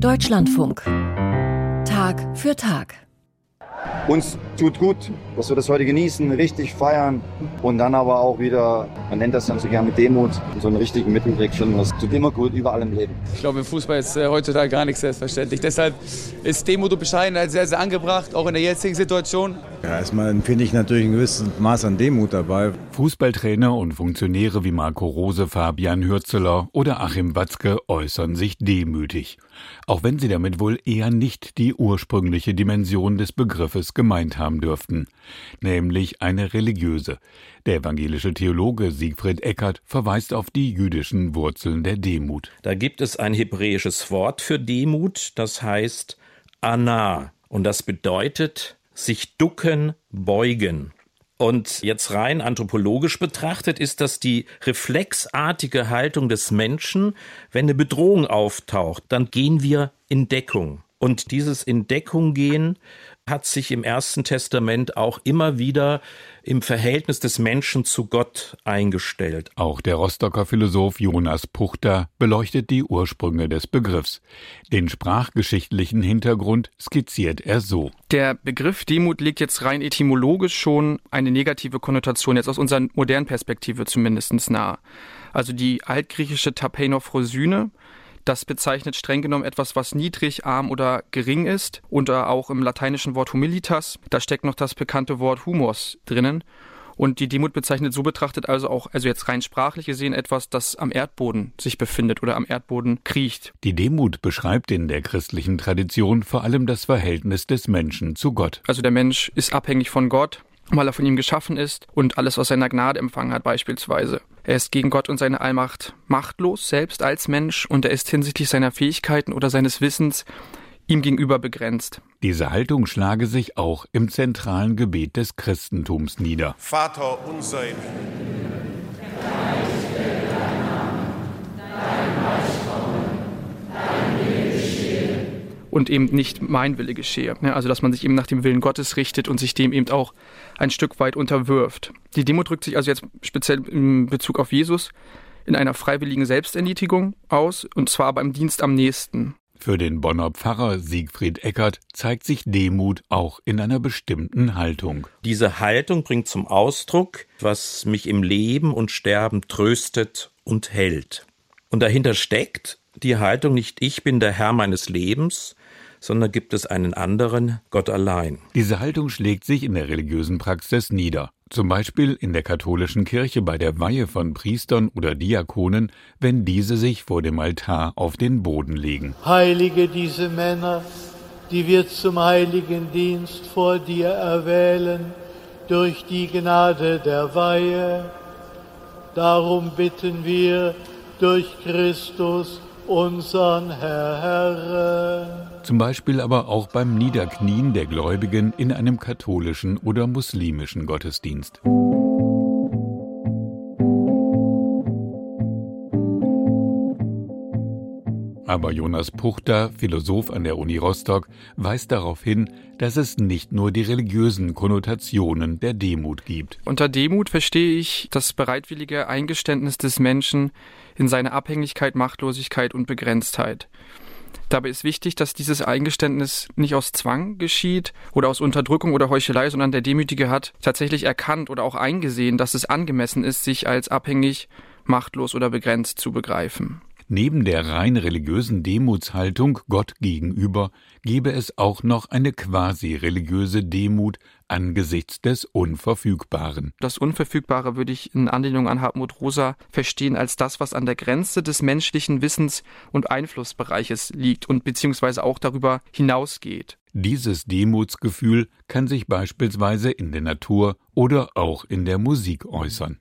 Deutschlandfunk. Tag für Tag. Uns tut gut, dass wir das heute genießen, richtig feiern und dann aber auch wieder, man nennt das dann so gerne mit Demut, so einen richtigen Mittelweg finden. Das tut immer gut, überall im Leben. Ich glaube, im Fußball ist äh, heutzutage gar nichts selbstverständlich. Deshalb ist Demut und Bescheidenheit sehr, sehr angebracht, auch in der jetzigen Situation. Ja, erstmal empfinde ich natürlich ein gewisses Maß an Demut dabei. Fußballtrainer und Funktionäre wie Marco Rose, Fabian Hürzeler oder Achim Watzke äußern sich demütig. Auch wenn sie damit wohl eher nicht die ursprüngliche Dimension des Begriffes gemeint haben dürften, nämlich eine religiöse. Der evangelische Theologe Siegfried Eckert verweist auf die jüdischen Wurzeln der Demut. Da gibt es ein hebräisches Wort für Demut, das heißt Anna. Und das bedeutet sich ducken, beugen. Und jetzt rein anthropologisch betrachtet ist das die reflexartige Haltung des Menschen, wenn eine Bedrohung auftaucht, dann gehen wir in Deckung. Und dieses in Deckung gehen hat sich im Ersten Testament auch immer wieder im Verhältnis des Menschen zu Gott eingestellt. Auch der Rostocker Philosoph Jonas Puchter beleuchtet die Ursprünge des Begriffs. Den sprachgeschichtlichen Hintergrund skizziert er so. Der Begriff Demut legt jetzt rein etymologisch schon eine negative Konnotation, jetzt aus unserer modernen Perspektive zumindest nahe. Also die altgriechische Tapeiноphrosyne, das bezeichnet streng genommen etwas, was niedrig, arm oder gering ist. Und auch im lateinischen Wort humilitas, da steckt noch das bekannte Wort humors drinnen. Und die Demut bezeichnet so betrachtet also auch, also jetzt rein sprachlich gesehen, etwas, das am Erdboden sich befindet oder am Erdboden kriecht. Die Demut beschreibt in der christlichen Tradition vor allem das Verhältnis des Menschen zu Gott. Also der Mensch ist abhängig von Gott, weil er von ihm geschaffen ist und alles aus seiner Gnade empfangen hat beispielsweise. Er ist gegen Gott und seine Allmacht machtlos, selbst als Mensch, und er ist hinsichtlich seiner Fähigkeiten oder seines Wissens ihm gegenüber begrenzt. Diese Haltung schlage sich auch im zentralen Gebet des Christentums nieder. Vater unser im und eben nicht mein Wille geschehe. Also dass man sich eben nach dem Willen Gottes richtet und sich dem eben auch ein Stück weit unterwirft. Die Demo drückt sich also jetzt speziell in Bezug auf Jesus in einer freiwilligen Selbsterniedrigung aus, und zwar beim Dienst am nächsten. Für den Bonner Pfarrer Siegfried Eckert zeigt sich Demut auch in einer bestimmten Haltung. Diese Haltung bringt zum Ausdruck, was mich im Leben und Sterben tröstet und hält. Und dahinter steckt die Haltung nicht ich bin der Herr meines Lebens, sondern gibt es einen anderen, Gott allein. Diese Haltung schlägt sich in der religiösen Praxis nieder. Zum Beispiel in der katholischen Kirche bei der Weihe von Priestern oder Diakonen, wenn diese sich vor dem Altar auf den Boden legen. Heilige diese Männer, die wir zum heiligen Dienst vor dir erwählen, durch die Gnade der Weihe. Darum bitten wir durch Christus, unseren Herrn. Zum Beispiel aber auch beim Niederknien der Gläubigen in einem katholischen oder muslimischen Gottesdienst. Aber Jonas Puchter, Philosoph an der Uni Rostock, weist darauf hin, dass es nicht nur die religiösen Konnotationen der Demut gibt. Unter Demut verstehe ich das bereitwillige Eingeständnis des Menschen in seine Abhängigkeit, Machtlosigkeit und Begrenztheit. Dabei ist wichtig, dass dieses Eingeständnis nicht aus Zwang geschieht oder aus Unterdrückung oder Heuchelei, sondern der Demütige hat tatsächlich erkannt oder auch eingesehen, dass es angemessen ist, sich als abhängig, machtlos oder begrenzt zu begreifen. Neben der rein religiösen Demutshaltung Gott gegenüber gebe es auch noch eine quasi religiöse Demut angesichts des Unverfügbaren. Das Unverfügbare würde ich in Anlehnung an Hartmut Rosa verstehen als das, was an der Grenze des menschlichen Wissens und Einflussbereiches liegt und beziehungsweise auch darüber hinausgeht. Dieses Demutsgefühl kann sich beispielsweise in der Natur oder auch in der Musik äußern.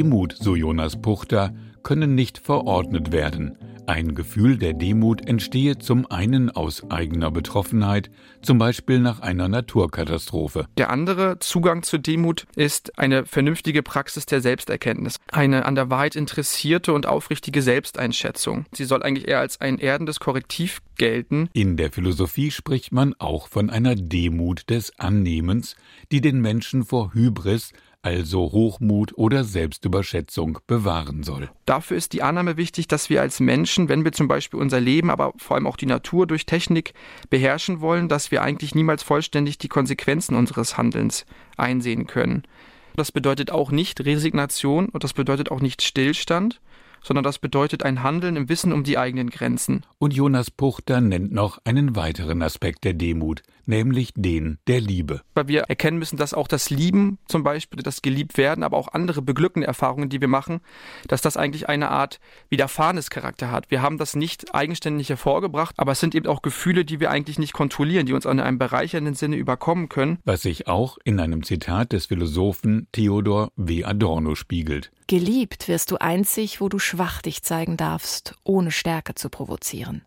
Demut, so Jonas Puchter, können nicht verordnet werden. Ein Gefühl der Demut entstehe zum einen aus eigener Betroffenheit, zum Beispiel nach einer Naturkatastrophe. Der andere Zugang zur Demut ist eine vernünftige Praxis der Selbsterkenntnis, eine an der Wahrheit interessierte und aufrichtige Selbsteinschätzung. Sie soll eigentlich eher als ein erdendes Korrektiv gelten. In der Philosophie spricht man auch von einer Demut des Annehmens, die den Menschen vor Hybris, also Hochmut oder Selbstüberschätzung, bewahren soll. Dafür ist die Annahme wichtig, dass wir als Menschen, wenn wir zum Beispiel unser Leben, aber vor allem auch die Natur durch Technik beherrschen wollen, dass wir eigentlich niemals vollständig die Konsequenzen unseres Handelns einsehen können. Das bedeutet auch nicht Resignation und das bedeutet auch nicht Stillstand, sondern das bedeutet ein Handeln im Wissen um die eigenen Grenzen. Und Jonas Puchter nennt noch einen weiteren Aspekt der Demut, nämlich den der Liebe. Weil wir erkennen müssen, dass auch das Lieben, zum Beispiel das Geliebtwerden, aber auch andere beglückende Erfahrungen, die wir machen, dass das eigentlich eine Art widerfahrenes Charakter hat. Wir haben das nicht eigenständig hervorgebracht, aber es sind eben auch Gefühle, die wir eigentlich nicht kontrollieren, die uns in einem bereichernden Sinne überkommen können. Was sich auch in einem Zitat des Philosophen Theodor W. Adorno spiegelt. Geliebt wirst du einzig, wo du schwach dich zeigen darfst, ohne Stärke zu provozieren.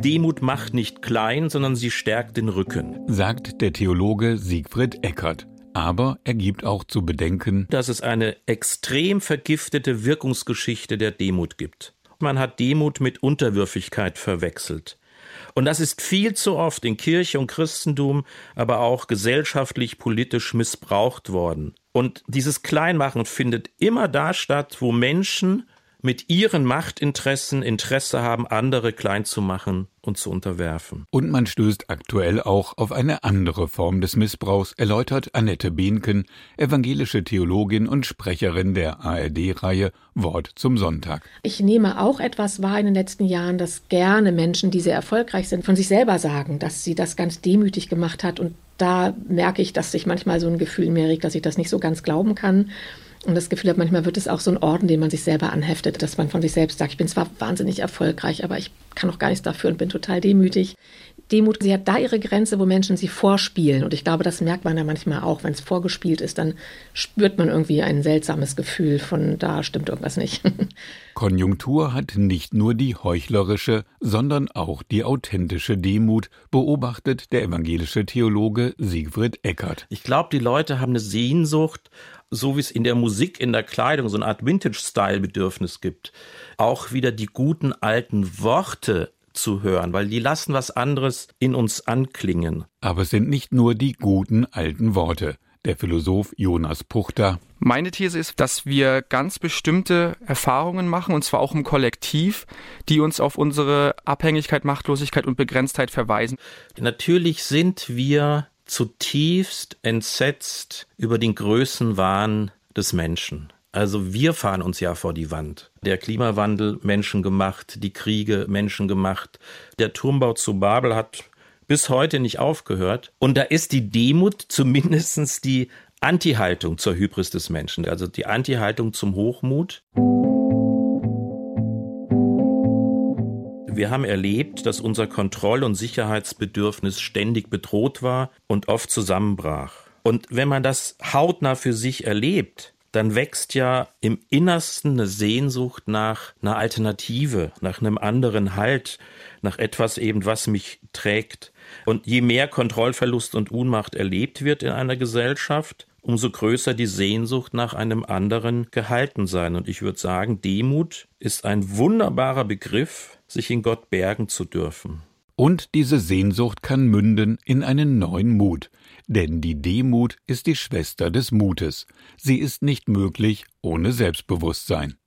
Demut macht nicht klein, sondern sie stärkt den Rücken, sagt der Theologe Siegfried Eckert. Aber er gibt auch zu bedenken, dass es eine extrem vergiftete Wirkungsgeschichte der Demut gibt. Man hat Demut mit Unterwürfigkeit verwechselt. Und das ist viel zu oft in Kirche und Christentum, aber auch gesellschaftlich, politisch missbraucht worden. Und dieses Kleinmachen findet immer da statt, wo Menschen mit ihren Machtinteressen Interesse haben, andere klein zu machen und zu unterwerfen. Und man stößt aktuell auch auf eine andere Form des Missbrauchs, erläutert Annette Behnken, evangelische Theologin und Sprecherin der ARD-Reihe Wort zum Sonntag. Ich nehme auch etwas wahr in den letzten Jahren, dass gerne Menschen, die sehr erfolgreich sind, von sich selber sagen, dass sie das ganz demütig gemacht hat. Und da merke ich, dass sich manchmal so ein Gefühl in mir regt, dass ich das nicht so ganz glauben kann. Und das Gefühl habe, manchmal wird es auch so ein Orden, den man sich selber anheftet, dass man von sich selbst sagt, ich bin zwar wahnsinnig erfolgreich, aber ich kann auch gar nichts dafür und bin total demütig. Demut, sie hat da ihre Grenze, wo Menschen sie vorspielen. Und ich glaube, das merkt man ja manchmal auch. Wenn es vorgespielt ist, dann spürt man irgendwie ein seltsames Gefühl von, da stimmt irgendwas nicht. Konjunktur hat nicht nur die heuchlerische, sondern auch die authentische Demut, beobachtet der evangelische Theologe Siegfried Eckert. Ich glaube, die Leute haben eine Sehnsucht so wie es in der Musik, in der Kleidung so eine Art Vintage-Style-Bedürfnis gibt, auch wieder die guten alten Worte zu hören, weil die lassen was anderes in uns anklingen. Aber es sind nicht nur die guten alten Worte. Der Philosoph Jonas Puchter. Meine These ist, dass wir ganz bestimmte Erfahrungen machen, und zwar auch im Kollektiv, die uns auf unsere Abhängigkeit, Machtlosigkeit und Begrenztheit verweisen. Natürlich sind wir zutiefst entsetzt über den Größenwahn des Menschen. Also wir fahren uns ja vor die Wand. Der Klimawandel menschengemacht, die Kriege menschengemacht, der Turmbau zu Babel hat bis heute nicht aufgehört. Und da ist die Demut zumindest die Anti-Haltung zur Hybris des Menschen, also die Anti-Haltung zum Hochmut. Wir haben erlebt, dass unser Kontroll- und Sicherheitsbedürfnis ständig bedroht war und oft zusammenbrach. Und wenn man das hautnah für sich erlebt, dann wächst ja im Innersten eine Sehnsucht nach einer Alternative, nach einem anderen Halt, nach etwas eben, was mich trägt. Und je mehr Kontrollverlust und Unmacht erlebt wird in einer Gesellschaft, umso größer die Sehnsucht nach einem anderen Gehaltensein. Und ich würde sagen, Demut ist ein wunderbarer Begriff, sich in Gott bergen zu dürfen. Und diese Sehnsucht kann münden in einen neuen Mut, denn die Demut ist die Schwester des Mutes. Sie ist nicht möglich ohne Selbstbewusstsein.